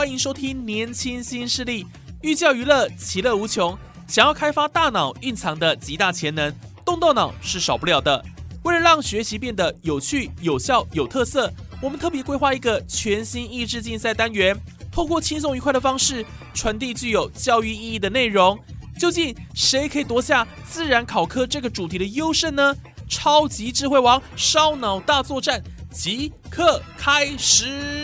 欢迎收听《年轻新势力》，寓教于乐，其乐无穷。想要开发大脑蕴藏的极大潜能，动动脑是少不了的。为了让学习变得有趣、有效、有特色，我们特别规划一个全新益智竞赛单元，透过轻松愉快的方式传递具有教育意义的内容。究竟谁可以夺下自然考科这个主题的优胜呢？超级智慧王烧脑大作战即刻开始！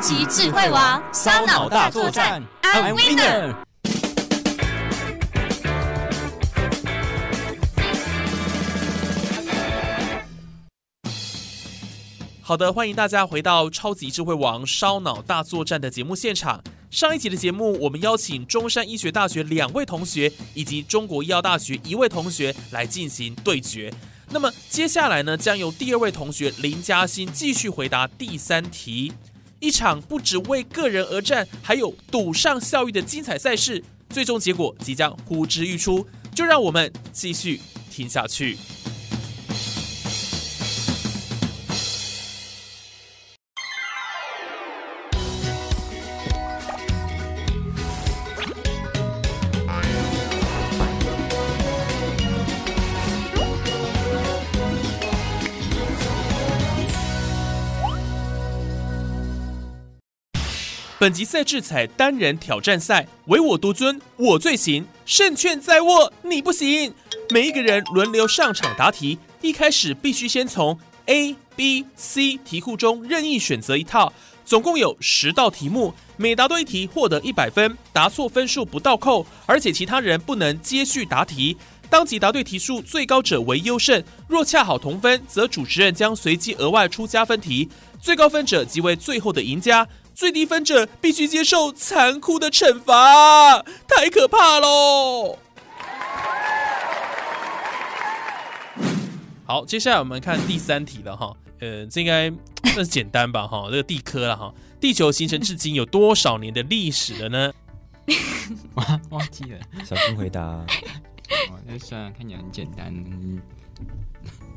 超级智慧王烧脑大作战，I'm winner。好的，欢迎大家回到超级智慧王烧脑大作战的节目现场。上一集的节目，我们邀请中山医学大学两位同学以及中国医药大学一位同学来进行对决。那么接下来呢，将由第二位同学林嘉欣继续回答第三题。一场不只为个人而战，还有赌上效益的精彩赛事，最终结果即将呼之欲出。就让我们继续听下去。本集赛制采单人挑战赛，唯我独尊，我最行，胜券在握，你不行。每一个人轮流上场答题，一开始必须先从 A、B、C 题库中任意选择一套，总共有十道题目，每答对一题获得一百分，答错分数不倒扣，而且其他人不能接续答题。当即答对题数最高者为优胜，若恰好同分，则主持人将随机额外出加分题，最高分者即为最后的赢家。最低分者必须接受残酷的惩罚，太可怕喽！好，接下来我们看第三题了哈，呃，这应该算是简单吧哈，这个地科了哈，地球形成至今有多少年的历史了呢？忘 忘记了，小心回答。哦，那算了，看起来很简单。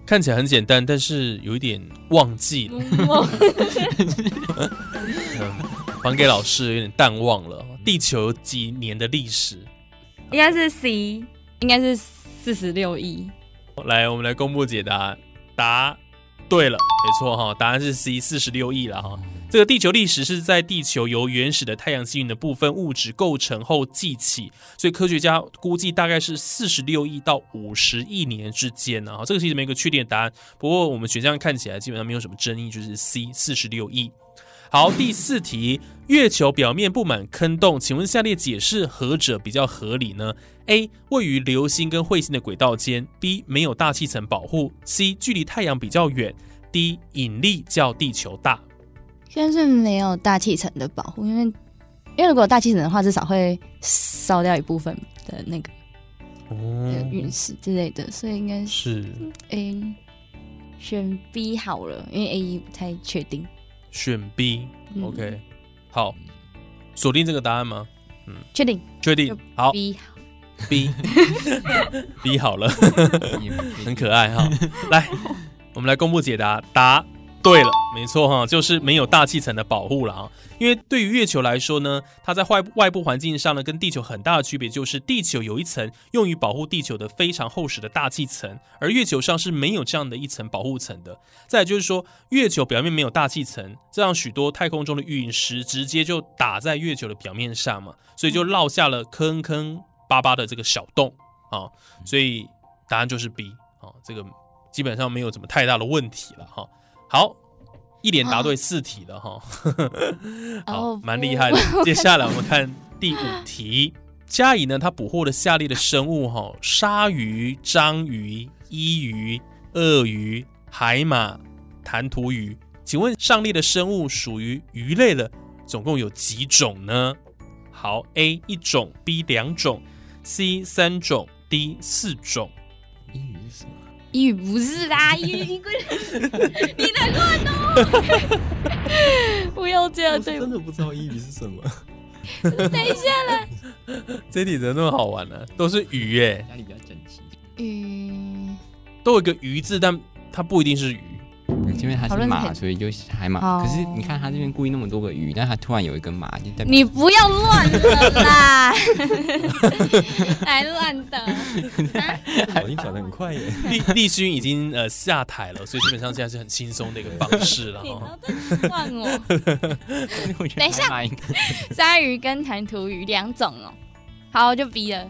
看起来很简单，但是有一点忘记了，还给老师有点淡忘了。地球几年的历史？应该是 C，应该是四十六亿。来，我们来公布解答，答对了，没错哈，答案是 C，四十六亿了哈。这个地球历史是在地球由原始的太阳系云的部分物质构成后记起，所以科学家估计大概是四十六亿到五十亿年之间呢。哈，这个其实没一个确定的答案，不过我们选项看起来基本上没有什么争议，就是 C，四十六亿。好，第四题，月球表面布满坑洞，请问下列解释何者比较合理呢？A. 位于流星跟彗星的轨道间；B. 没有大气层保护；C. 距离太阳比较远；D. 引力较地球大。现在是没有大气层的保护，因为因为如果有大气层的话，至少会烧掉一部分的那个哦陨石之类的，所以应该是是 A 选 B 好了，因为 A 不太确定。选 B。嗯 OK，好，锁定这个答案吗？嗯确定确定。好 B 好。，B B 好了，很可爱哈。来，我们来公布解答，答对了，没错哈，就是没有大气层的保护了啊。因为对于月球来说呢，它在外外部环境上呢，跟地球很大的区别就是，地球有一层用于保护地球的非常厚实的大气层，而月球上是没有这样的一层保护层的。再就是说，月球表面没有大气层，这样许多太空中的陨石直接就打在月球的表面上嘛，所以就落下了坑坑巴巴的这个小洞啊。所以答案就是 B 啊，这个基本上没有怎么太大的问题了哈。好，一连答对四题了哈，好哦，蛮厉害的。接下来我们看第五题，嘉怡呢，他捕获了下列的生物哈：鲨鱼、章鱼、伊鱼、鳄鱼、海马、弹涂鱼。请问上列的生物属于鱼类的，总共有几种呢？好，A 一种，B 两种，C 三种，D 四种。英语是什么？英语不是啦，英语你滚，你在乱哦！不要这样对我，真的不知道英语是什么。等一下啦。这里怎么那么好玩呢、都是鱼耶，家里比较整齐，嗯，都有一个鱼字，但它不一定是鱼。因为它是马，所以就是海马。可是你看它这边故意那么多个鱼，但它突然有一根马，就代表你不要乱了啦，来乱的。我你转的很快耶。立立勋已经呃下台了，所以基本上现在是很轻松的一个方式了 乱我。我觉得等一下鲨鱼跟弹涂鱼两种哦，好就 B 了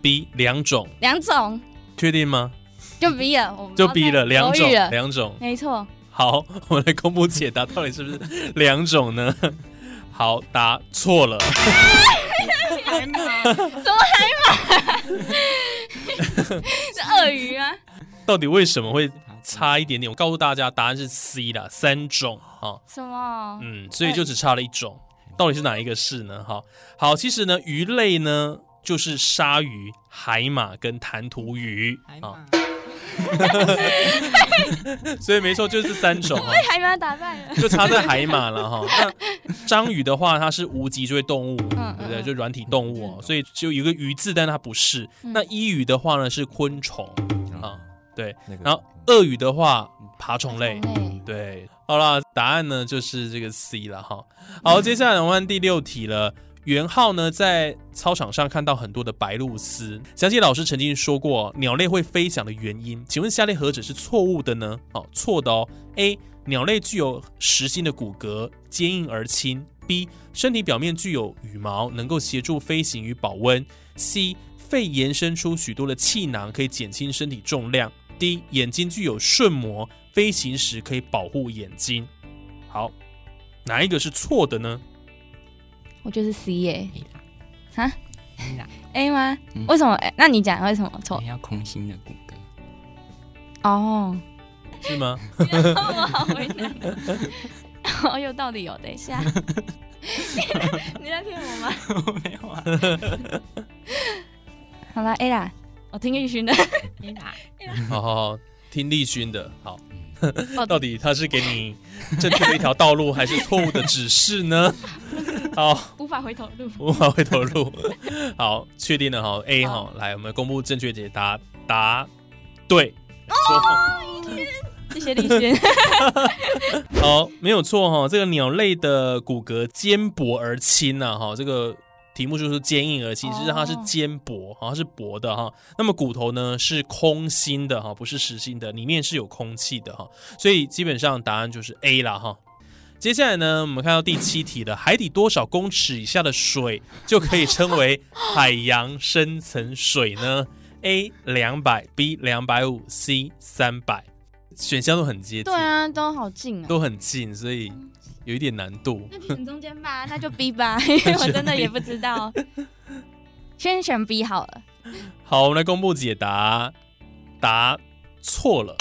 ，B 两种，两种确定吗？就 B 了，我就 B 了，两种，两种。没错，好，我们来公布解答，到底是不是两种呢？好，答错了。海马，什么海马？是鳄鱼啊？到底为什么会差一点点？我告诉大家，答案是 C 啦，三种啊。什么？嗯，所以就只差了一种，到底是哪一个是呢？哈，好，其实呢，鱼类呢就是鲨鱼、海马跟弹涂鱼啊，所以没错，就是三种啊，海马打败了。就差在海马了哈。那章鱼的话，它是无脊椎动物，嗯对不对？嗯就软体动物哦，所以就有一个鱼字，但它不是。嗯那伊鱼的话呢是昆虫啊，对。那个然后鳄鱼的话，爬虫类。类，对，好了，答案呢就是这个 C 了哈。好，接下来我们看第六题了。袁浩呢在操场上看到很多的白鹭鸶，想起老师曾经说过鸟类会飞翔的原因，请问下列何者是错误的呢？哦，错的哦。A. 鸟类具有实心的骨骼，坚硬而轻。B. 身体表面具有羽毛，能够协助飞行与保温。C. 肺延伸出许多的气囊，可以减轻身体重量。D. 眼睛具有瞬膜，飞行时可以保护眼睛。好，哪一个是错的呢？我就是 C 耶 A 啦哈 A 吗嗯？为什么？那你讲为什么错？要空心的骨骼。哦，是吗？我好为难。哦，有道理哦。等一下，你在骗我吗？没有啊好啦 a 啦，我听玉勋的。A 啦，好好好，听立勋的。好，哦到底他是给你正确的一条道路，还是错误的指示呢？好，无法回头路。无法回头路。好，确定了哈，A 哈，来，我们公布正确解答，答对。错谢谢李轩。好，没有错哈。这个鸟类的骨骼坚薄而轻呐，哈，这个题目就是坚硬而其实它是坚薄，好像是薄的哈。那么骨头呢是空心的哈，不是实心的，里面是有空气的哈。所以基本上答案就是 A 啦哈。接下来呢，我们看到第七题了，海底多少公尺以下的水就可以称为 海洋深层水呢？A 两百，B 两百五，C 三百。选项都很接近。对啊，都好近啊。都很近，所以有一点难度。那选中间吧，那就 B 吧，因为我真的也不知道。先选 B 好了。好，我们来公布解答，答错了。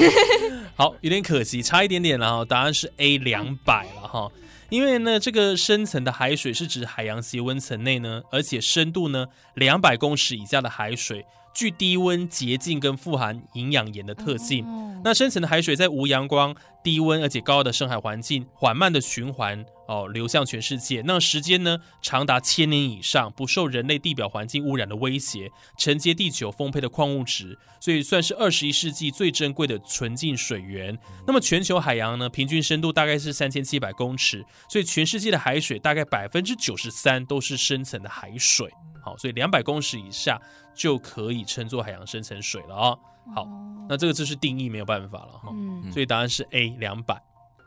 好，有点可惜，差一点点了哈。答案是 A 两百了哈。因为呢，这个深层的海水是指海洋斜温层内呢，而且深度呢两百公尺以下的海水，具低温、洁净跟富含营养盐的特性。哦那深层的海水在无阳光、低温而且高压的深海环境，缓慢的循环哦流向全世界。那时间呢长达千年以上，不受人类地表环境污染的威胁，承接地球丰沛的矿物质，所以算是二十一世纪最珍贵的纯净水源。那么全球海洋呢，平均深度大概是三千七百公尺，所以全世界的海水大概百分之九十三都是深层的海水。好，所以两百公尺以下就可以称作海洋深层水了啊、好，那这个就是定义没有办法了哈。嗯所以答案是 A 两百。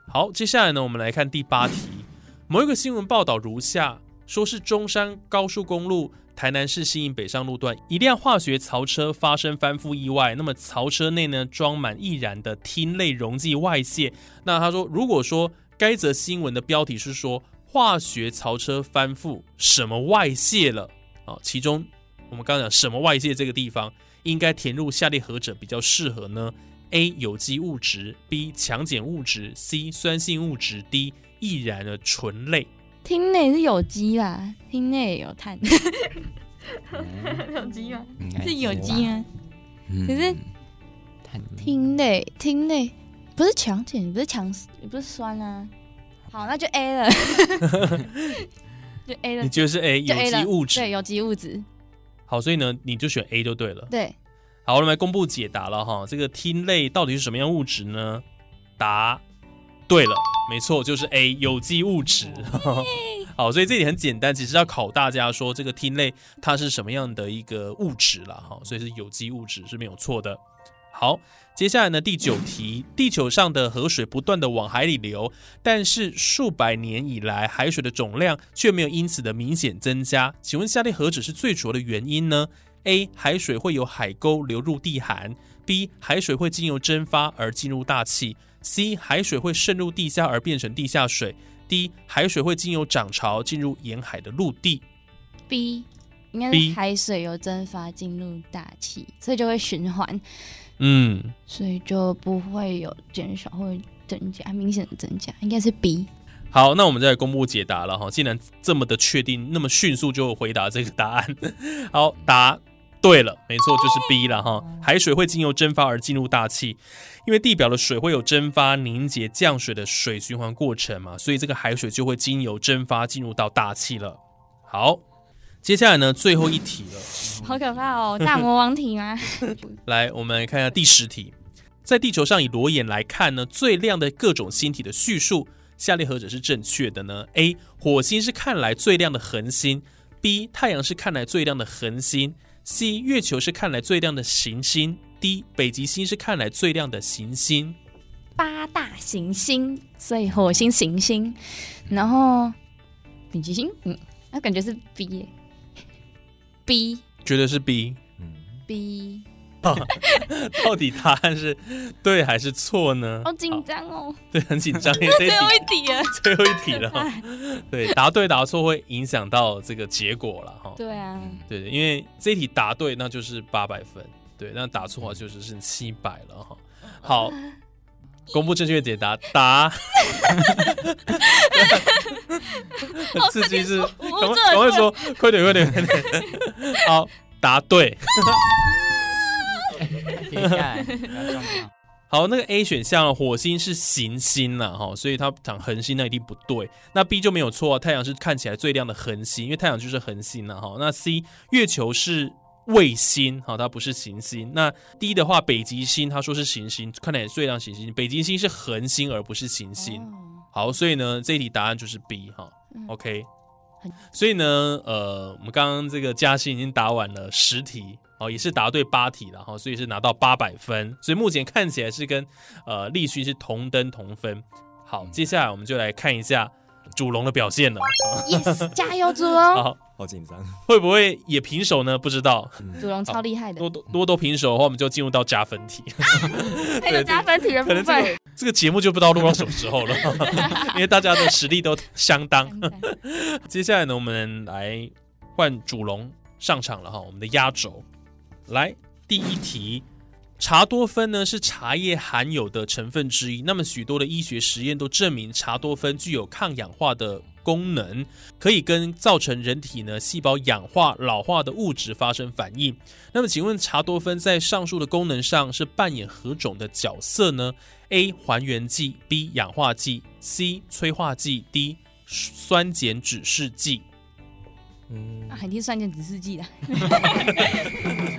好，接下来呢，我们来看第八题。某一个新闻报道如下：说是中山高速公路台南市新营北上路段，一辆化学槽车发生翻覆意外。那么槽车内呢装满易燃的烃类溶剂外泄。那他说，如果说该则新闻的标题是说化学槽车翻覆，什么外泄了啊？其中我们刚刚讲什么外界这个地方，应该填入下列何者比较适合呢？A. 有机物质，B. 强碱物质，C. 酸性物质，D. 易燃的醇类。厅内是有机啦，厅内也有碳，嗯有机吗？是有机吧吗？嗯可是碳厅内厅内不是强碱，不是强，也不是酸啊。好，那就 A 了，就 A 了你，觉得是 A 就有 A 了机物质？对，有机物质，好，所以呢，你就选 A 就对了。对，好，我们来公布解答了哈。这个烃类到底是什么样物质呢？答对了，没错，就是 A 有机物质。好，所以这里很简单，只是要考大家说这个烃类它是什么样的一个物质啦。哈，所以是有机物质是没有错的。好，接下来呢，第九题，地球上的河水不断的往海里流，但是数百年以来，海水的总量却没有因此的明显增加。请问下列何者是最主要的原因呢？A. 海水会由海沟流入地涵；B. 海水会经由蒸发而进入大气；C. 海水会渗入地下而变成地下水；D. 海水会经由涨潮进入沿海的陆地。B 应该是海水由蒸发进入大气，所以就会循环，嗯，所以就不会有减少或增加明显的增加，应该是 B。好，那我们再来公布解答了哈。既然这么的确定，那么迅速就回答这个答案。好，答对了，没错，就是 B 了哈。海水会经由蒸发而进入大气，因为地表的水会有蒸发、凝结、降水的水循环过程嘛，所以这个海水就会经由蒸发进入到大气了。好，接下来呢，最后一题了。好可怕哦，大魔王题吗？来，我们来看一下第十题。在地球上以裸眼来看呢，最亮的各种星体的叙述，下列何者是正确的呢？A. 火星是看来最亮的恒星；B. 太阳是看来最亮的恒星；C. 月球是看来最亮的行星；D. 北极星是看来最亮的行星。八大行星，所以火星、行星，然后北极星，嗯，那感觉是 B 耶 B 觉得是 B，嗯。B，到底答案是对还是错呢？好紧张哦，对，很紧张，最后一题了，最后一题了。哈。对，答对答错会影响到这个结果了哈。对啊，对，因为这一题答对，那就是八百分；对，那答错就是剩七百了哈。好，公布正确解答，答。很 刺激是，赶快我赶快说，快点快点快点。好，答对。停下来，不要撞到。好，那个 A 选项火星是行星了哈，所以它讲恒星那一定不对。那 B 就没有错，太阳是看起来最亮的恒星，因为太阳就是恒星了哈。那 C 月球是卫星，哈，它不是行星。那 D 的话，北极星他说是行星，看起来最亮行星，北极星是恒星而不是行星。哦好，所以呢，这一题答案就是 B 哈、嗯 OK。所以呢，呃，我们刚刚这个嘉欣已经答完了十题，哦，也是答对八题了哈，所以是拿到八百分，所以目前看起来是跟呃立勋是同登同分。好，接下来我们就来看一下主龙的表现了。，yes，加油，祖龙，好，好紧张。会不会也平手呢？不知道。祖龙超厉害的多，多多都平手的话，我们就进入到加分题。还有加分题的部可能这分个，这个节目就不知道录到什么时候了，因为大家的实力都相当。接下来呢，我们来换主龙上场了哈，我们的压轴。来，第一题，茶多酚呢是茶叶含有的成分之一。那么许多的医学实验都证明茶多酚具有抗氧化的功能，可以跟造成人体呢细胞氧化老化的物质发生反应。那么，请问茶多酚在上述的功能上是扮演何种的角色呢？A. 还原剂，B. 氧化剂，C. 催化剂，D. 酸碱指示剂。嗯，啊，肯定算键指示剂的。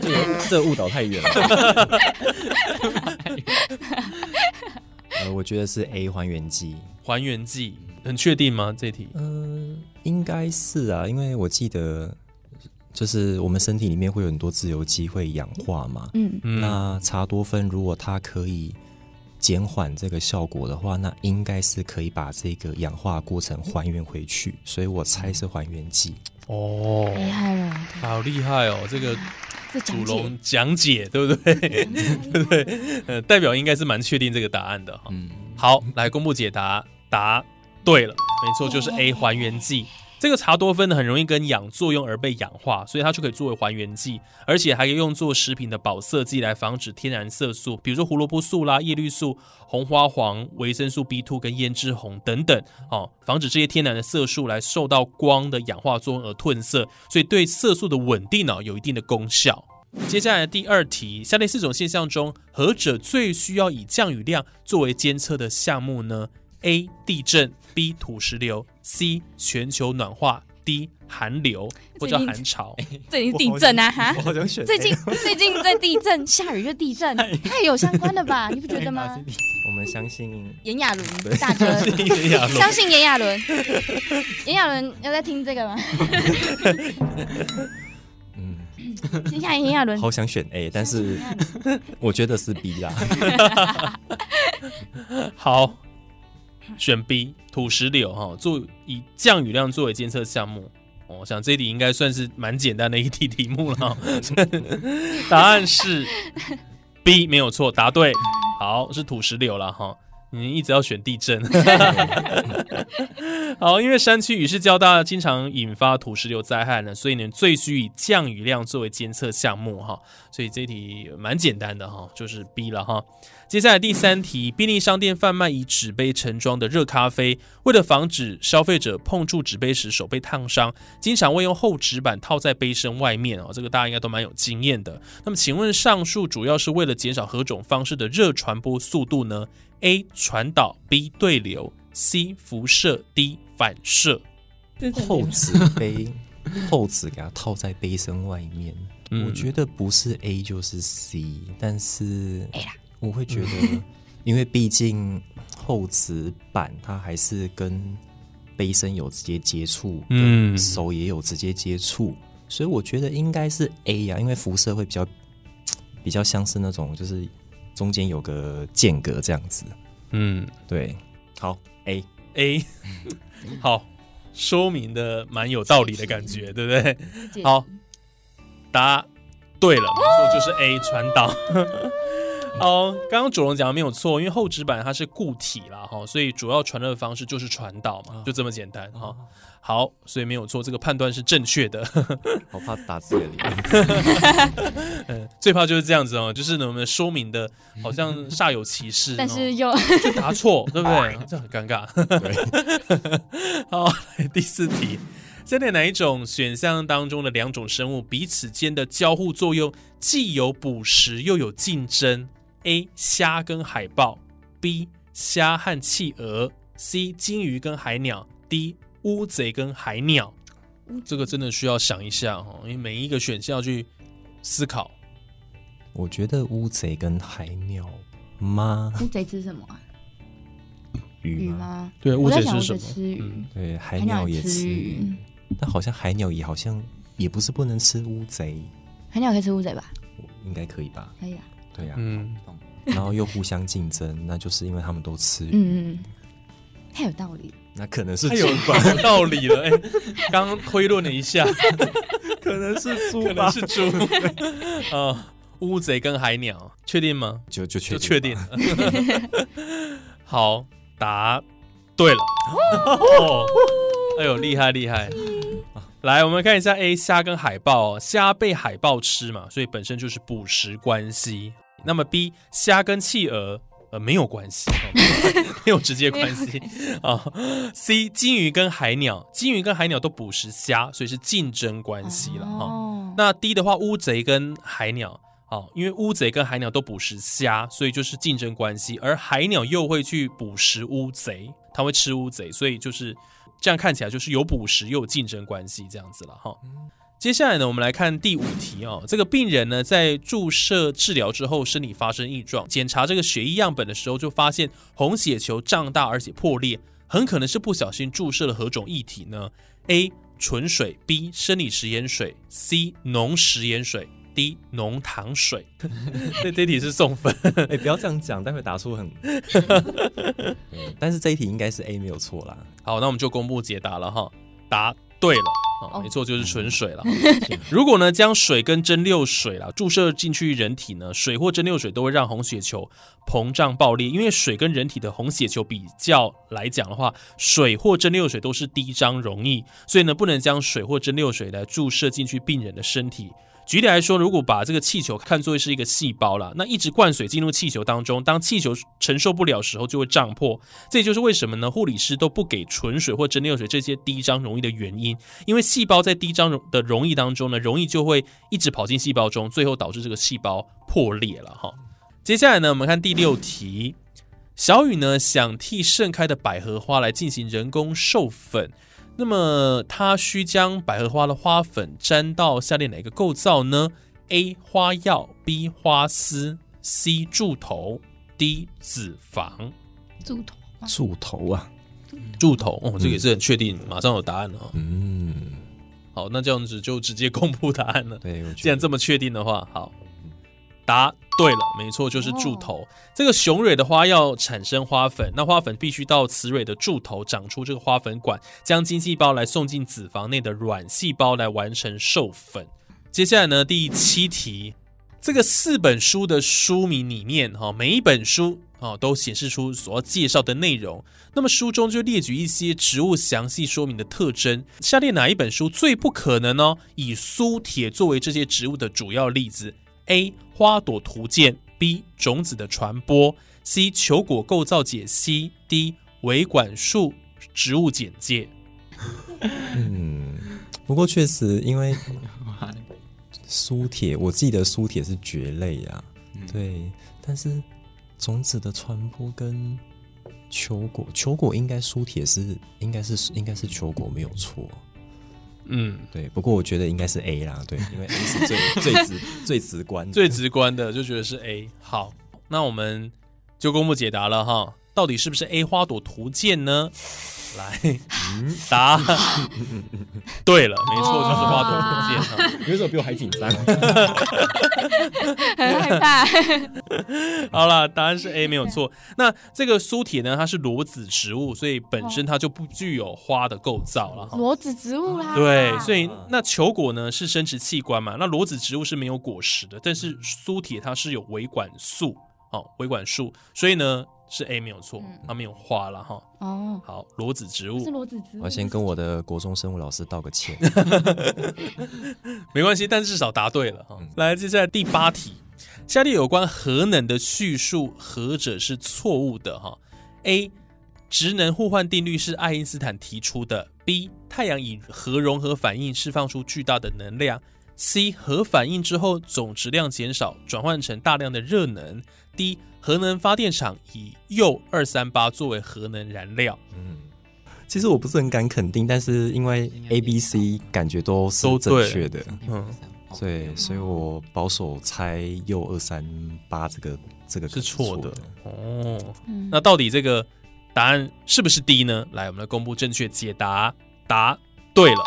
这个这个误导太远了。呃，我觉得是 A 还原剂。还原剂，很确定吗？这题？嗯、应该是啊，因为我记得就是我们身体里面会有很多自由基会氧化嘛。嗯，嗯，那茶多酚如果它可以减缓这个效果的话，那应该是可以把这个氧化过程还原回去，所以我猜是还原剂。哦，厉害了，好厉害哦！这个主龙讲解，对不对？对不对？呃，代表应该是蛮确定这个答案的哈。嗯，好，来公布解答，答对了，没错，就是 A 还原剂。这个茶多酚呢，很容易跟氧作用而被氧化，所以它就可以作为还原剂，而且还可以用作食品的保色剂来防止天然色素，比如说胡萝卜素啦、叶绿素、红花黄、维生素 B2 跟胭脂红等等，哦，防止这些天然的色素来受到光的氧化作用而褪色，所以对色素的稳定呢、有一定的功效。接下来第二题，下列四种现象中，何者最需要以降雨量作为监测的项目呢？A. 地震，B. 土石流，C. 全球暖化，D. 寒流或叫寒潮。最近地震啊哈！好想选最近最近在地震，下雨就地震，太有相关了吧？你不觉得吗？我们相信炎亚纶大哥，相信炎亚纶，炎亚纶要在听这个吗？嗯，接下来炎亚纶好想选 A，但是我觉得是 B 啦。好，选 B 土石流哈，做以降雨量作为监测项目。哦我想这一题应该算是蛮简单的一题题目了哈。答案是 B，没有错，答对。好，是土石流了哈。你一直要选地震，好，因为山区雨势较大，经常引发土石流灾害呢，所以呢，最需以降雨量作为监测项目哈，所以这题蛮简单的哈，就是 B 了哈。接下来第三题，便利商店贩卖以纸杯盛装的热咖啡，为了防止消费者碰触纸杯时手被烫伤，经常会用厚纸板套在杯身外面哦，这个大家应该都蛮有经验的。那么，请问上述主要是为了减少何种方式的热传播速度呢？A. 传导，B. 对流，C. 辐射，D. 反射。厚纸杯，厚纸 给它套在杯身外面。嗯我觉得不是 A 就是 C，但是我会觉得，因为毕竟厚纸板它还是跟杯身有直接接触，嗯嗯，手也有直接接触，所以我觉得应该是 A 呀、因为辐射会比较比较像是那种就是中间有个间隔这样子。嗯。对，好。A，，A，好，说明的蛮有道理的感觉，对不对？好，答对了，没错，就是 A 传导。哦，刚刚主龙讲的没有错，因为厚纸板它是固体啦，哈，所以主要传热的方式就是传导嘛，就这么简单哈。好，所以没有错，这个判断是正确的。好怕打字的脸。嗯，最怕就是这样子哦，就是呢我们说明的好像煞有其事，哦但是又就答错，对不对？这很尴尬。好，来第四题，在列哪一种选项当中的两种生物彼此间的交互作用既有捕食又有竞争？A. 虾跟海豹，B. 虾和企鹅，C. 金鱼跟海鸟，D. 乌贼跟海鸟。这个真的需要想一下哦，因为每一个选项要去思考。我觉得乌贼跟海鸟吗？乌贼吃什么啊？鱼吗？对，乌贼吃什么？吃鱼嗯，对，海海鸟也吃鱼，但好像海鸟也好像也不是不能吃乌贼，海鸟可以吃乌贼吧？应该可以吧？可以啊。对呀、嗯，然后又互相竞争，那就是因为他们都吃鱼，嗯太有道理。那可能是太有有道理了。哎、刚刚推论了一下，可能是猪可能是猪。啊、乌贼跟海鸟，确定吗？就就确就确定。好，答对了。哦，哎呦，厉害厉害！来，我们看一下 A 虾跟海豹哦，虾被海豹吃嘛，所以本身就是捕食关系。那么 B 虾跟企鹅呃，没有关系，哦 没有直接关系啊。C 金鱼跟海鸟，金鱼跟海鸟都捕食虾，所以是竞争关系了哈。哦，那 D 的话，乌贼跟海鸟，哦，因为乌贼跟海鸟都捕食虾，所以就是竞争关系，而海鸟又会去捕食乌贼，它会吃乌贼，所以就是这样看起来就是有捕食又有竞争关系这样子了哈。接下来呢，我们来看第五题哦。这个病人呢，在注射治疗之后，身体发生异状，检查这个血液样本的时候，就发现红血球胀大而且破裂，很可能是不小心注射了何种液体呢？A. 纯水，B. 生理食盐水，C. 浓食盐水，D. 浓糖水。这这题是送分，哎、不要这样讲，待会答出很。对但是这一题应该是 A 没有错啦。好，那我们就公布解答了哈。答对了没错，就是纯水了。如果呢将水跟蒸馏水啦注射进去人体呢，水或蒸馏水都会让红血球膨胀爆裂，因为水跟人体的红血球比较来讲的话，水或蒸馏水都是低张容易，所以呢不能将水或蒸馏水来注射进去病人的身体。举例来说，如果把这个气球看作是一个细胞啦，那一直灌水进入气球当中，当气球承受不了时候就会胀破。这也就是为什么呢？护理师都不给纯水或蒸馏水这些低张溶液的原因，因为细胞在低张溶的溶液当中呢，溶液就会一直跑进细胞中，最后导致这个细胞破裂了哈。接下来呢，我们看第六题，小雨呢想替盛开的百合花来进行人工授粉。那么，它需将百合花的花粉沾到下列哪一个构造呢？A. 花药，B. 花丝，C. 柱头，D. 脂肪。柱头吗柱头啊，柱头哦，这个也是很确定，马上有答案了哦。嗯，好，那这样子就直接公布答案了。对，既然这么确定的话，好，答对了，没错，就是柱头。这个雄蕊的花要产生花粉，那花粉必须到雌蕊的柱头长出这个花粉管，将精细胞来送进子房内的卵细胞来完成授粉。接下来呢，第七题，这个四本书的书名里面，哈，每一本书啊都显示出所要介绍的内容。那么书中就列举一些植物详细说明的特征。下列哪一本书最不可能呢？以苏铁作为这些植物的主要例子？A. 花朵图鉴，B. 种子的传播，C. 球果构造解析，D. 维管束植物简介。嗯，不过确实因为苏铁，我记得苏铁是蕨类啊，对，但是种子的传播跟球果，球果应该苏铁是应该是应该是球果没有错，嗯，对，不过我觉得应该是 A 啦，对，因为 A 是最 最直最直观的，最直观的就觉得是 A。好，那我们就公布解答了哈，到底是不是 A 花朵图鉴呢？来，答 对了，没错，就是花朵图鉴哈。你为什么比我还紧张？很害怕。好了，答案是 A 没有错。那这个苏铁呢，它是裸子植物，所以本身它就不具有花的构造了哈。裸子植物啦，对，所以那球果呢是生殖器官嘛，那裸子植物是没有果实的，但是苏铁它是有维管束哦，维管束，所以呢是 A 没有错，它没有花了哈。哦，好，裸子植物是裸子植物。我要先跟我的国中生物老师道个歉。没关系，但至少答对了哈。来，接下来第八题，下列有关核能的叙述何者是错误的哈？A. 职能互换定律是爱因斯坦提出的。B. 太阳以核融合反应释放出巨大的能量。C. 核反应之后总质量减少，转换成大量的热能。D. 核能发电厂以铀二三八作为核能燃料。嗯其实我不是很敢肯定，但是因为 A、B、C 感觉都是都正确的，嗯，对，所以我保守猜铀二三八这个这个是错的的。哦。嗯那到底这个答案是不是 D 呢？来，我们来公布正确解答。答对了，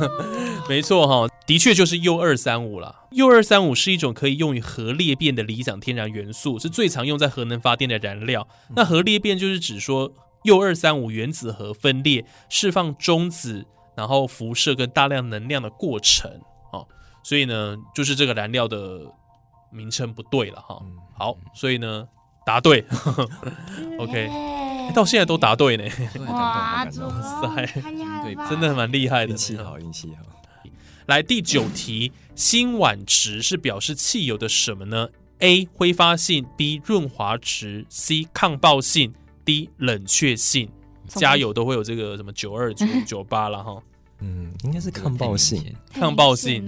没错哈，的确就是铀二三五了。铀二三五是一种可以用于核裂变的理想天然元素，是最常用在核能发电的燃料。那核裂变就是指说铀二三五原子核分裂，释放中子，然后辐射跟大量能量的过程哦。所以呢，就是这个燃料的名称不对了哈。好，所以呢，答对。OK，欸到现在都答对呢，哇，塞太厉害了吧！真的蛮厉害的。运气好，运气好。来第九题，辛烷值是表示汽油的什么呢：A. 挥发性，B. 润滑值，C. 抗爆性，D. 冷却性。加油都会有这个什么九二九 九八了哈。嗯，应该是抗爆性。抗爆性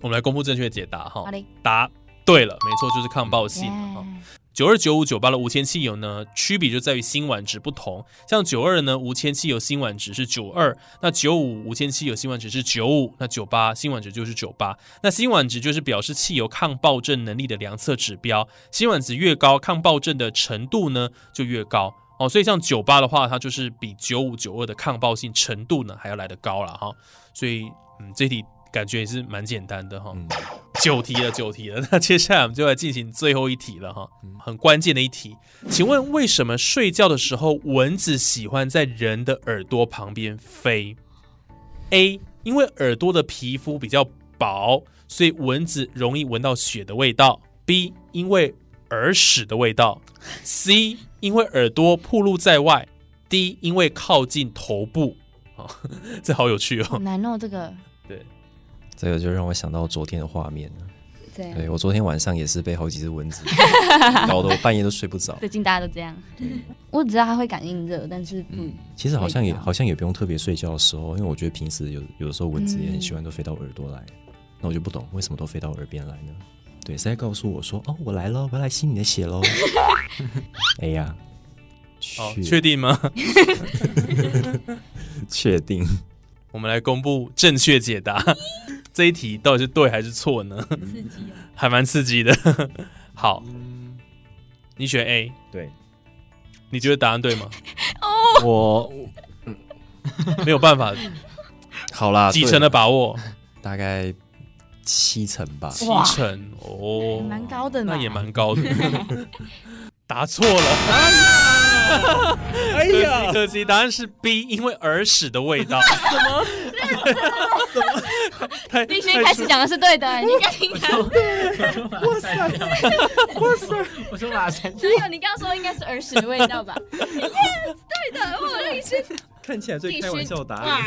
我们来公布正确解答哈答对了，没错，就是抗爆性哈。九二九五九八的无铅汽油呢，区别就在于辛烷值不同。像九二呢，无铅汽油辛烷值是九二；那九五无铅汽油辛烷值是九五；那九八辛烷值就是九八。那辛烷值就是表示汽油抗爆震能力的量测指标，辛烷值越高，抗爆震的程度呢就越高。哦，所以像九八的话，它就是比九五九二的抗爆性程度呢还要来得高了哈。所以，嗯，这题感觉也是蛮简单的哈。九题了，九题了。那接下来我们就来进行最后一题了哈，很关键的一题。请问为什么睡觉的时候蚊子喜欢在人的耳朵旁边飞？A. 因为耳朵的皮肤比较薄，所以蚊子容易闻到血的味道。B. 因为耳屎的味道。C. 因为耳朵暴露在外。D. 因为靠近头部。啊，这好有趣哦。好难哦，这个对，这个就让我想到昨天的画面。对我昨天晚上也是被好几只蚊子 搞得我半夜都睡不着。最近大家都这样，我只知道它会感应热，但是不，其实好像也好像也不用特别睡觉的时候，因为我觉得平时有有的时候蚊子也很喜欢都飞到耳朵来，那我就不懂为什么都飞到耳边来呢？对，是在告诉我说哦，我来了，我要来吸你的血喽。哎呀，确定吗？确定，我们来公布正确解答。这一题到底是对还是错呢？刺激啊。还蛮刺激的。好，你选 A，对你觉得答案对吗？我没有办法，好啦，几成的把握？大概七成吧。七成哦，蛮高的呢那也蛮高的。答错了，哎呀，可惜答案是 B，因为耳屎的味道。什么？什么？太 必须开始讲的是对的，你应该听他。我说马三没有，你刚刚说应该是儿时的味道吧？你看，对的，我认识。看起来最开玩笑的答案。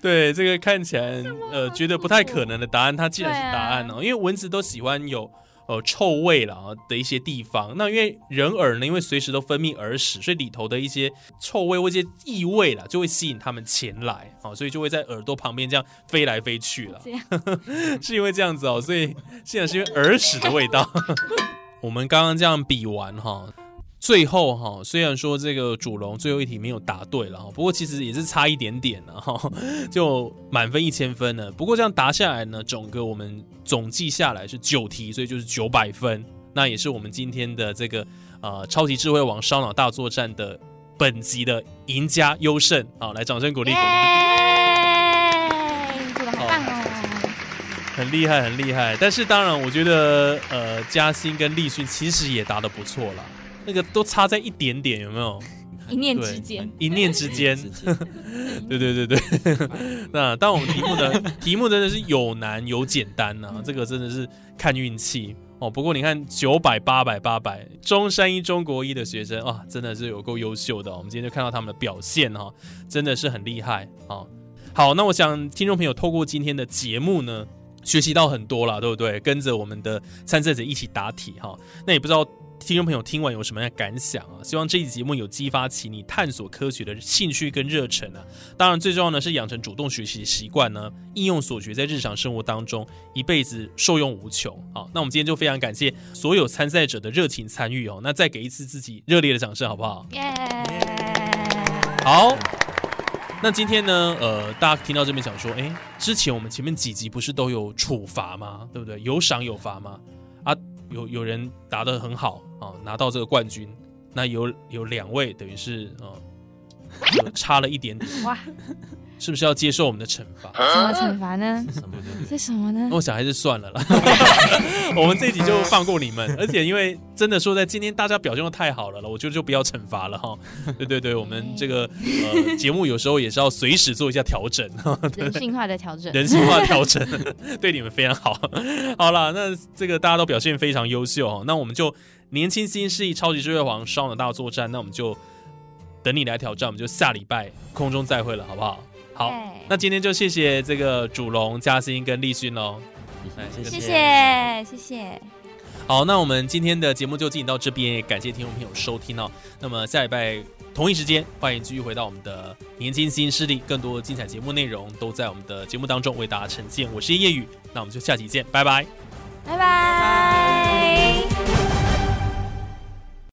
对这个看起来呃觉得不太可能的答案，它既然是答案哦，因为蚊子都喜欢有呃臭味啦的一些地方。那因为人耳呢，因为随时都分泌耳屎，所以里头的一些臭味或一些异味了，就会吸引它们前来啊、所以就会在耳朵旁边这样飞来飞去了。是因为这样子哦，所以现在是因为耳屎的味道。我们刚刚这样比完哈，最后哈，虽然说这个主龙最后一题没有答对了哈，不过其实也是差一点点了哈，就满分一千分了。不过这样答下来呢，整个我们总计下来是九题，所以就是九百分。那也是我们今天的这个呃超级智慧王烧脑大作战的本集的赢家优胜好！来，掌声鼓励鼓励。耶，做的好棒哦！很厉害，很厉害。但是当然，我觉得呃，嘉欣跟立讯其实也答的不错啦，那个都差在一点点，有没有？一念之间，一念之间。对对对对。那但我们题目的，题目真的是有难有简单呐、这个真的是看运气哦。不过你看九百、八百、八百，中山一、中国一的学生啊，真的是有够优秀的哦、我们今天就看到他们的表现哈、真的是很厉害啊。好，那我想听众朋友透过今天的节目呢，学习到很多了，对不对？跟着我们的参赛者一起答题哈。那也不知道听众朋友听完有什么样的感想啊？希望这期节目有激发起你探索科学的兴趣跟热忱啊。当然，最重要的是养成主动学习的习惯呢，应用所学在日常生活当中，一辈子受用无穷。好，那我们今天就非常感谢所有参赛者的热情参与哦。那再给一次自己热烈的掌声，好不好？耶！好，那今天呢，呃，大家听到这边想说，哎，之前我们前面几集不是都有处罚吗？对不对？有赏有罚吗？啊，有有人答得很好啊，拿到这个冠军，那有有两位等于是啊，有差了一点点，是不是要接受我们的惩罚？什么惩罚呢？是什么呢那？我想还是算了啦，我们这一集就放过你们。而且因为真的说在今天大家表现的太好了了，我觉得就不要惩罚了哈。对对对，我们这个呃 节目有时候也是要随时做一下调整哈，人性化的调整。人性化调整，对你们非常好。好了，那这个大家都表现非常优秀哦，那我们就年轻新势力超级智慧王烧脑大作战，那我们就等你来挑战，我们就下礼拜空中再会了，好不好？好，那今天就谢谢这个主龙、嘉欣跟立勋喽。谢谢谢谢。好，那我们今天的节目就进行到这边，也感谢听众朋友收听哦。那么下礼拜同一时间，欢迎继续回到我们的年轻新势力，更多精彩节目内容都在我们的节目当中为大家呈现。我是叶宇，那我们就下期见，拜拜。拜拜。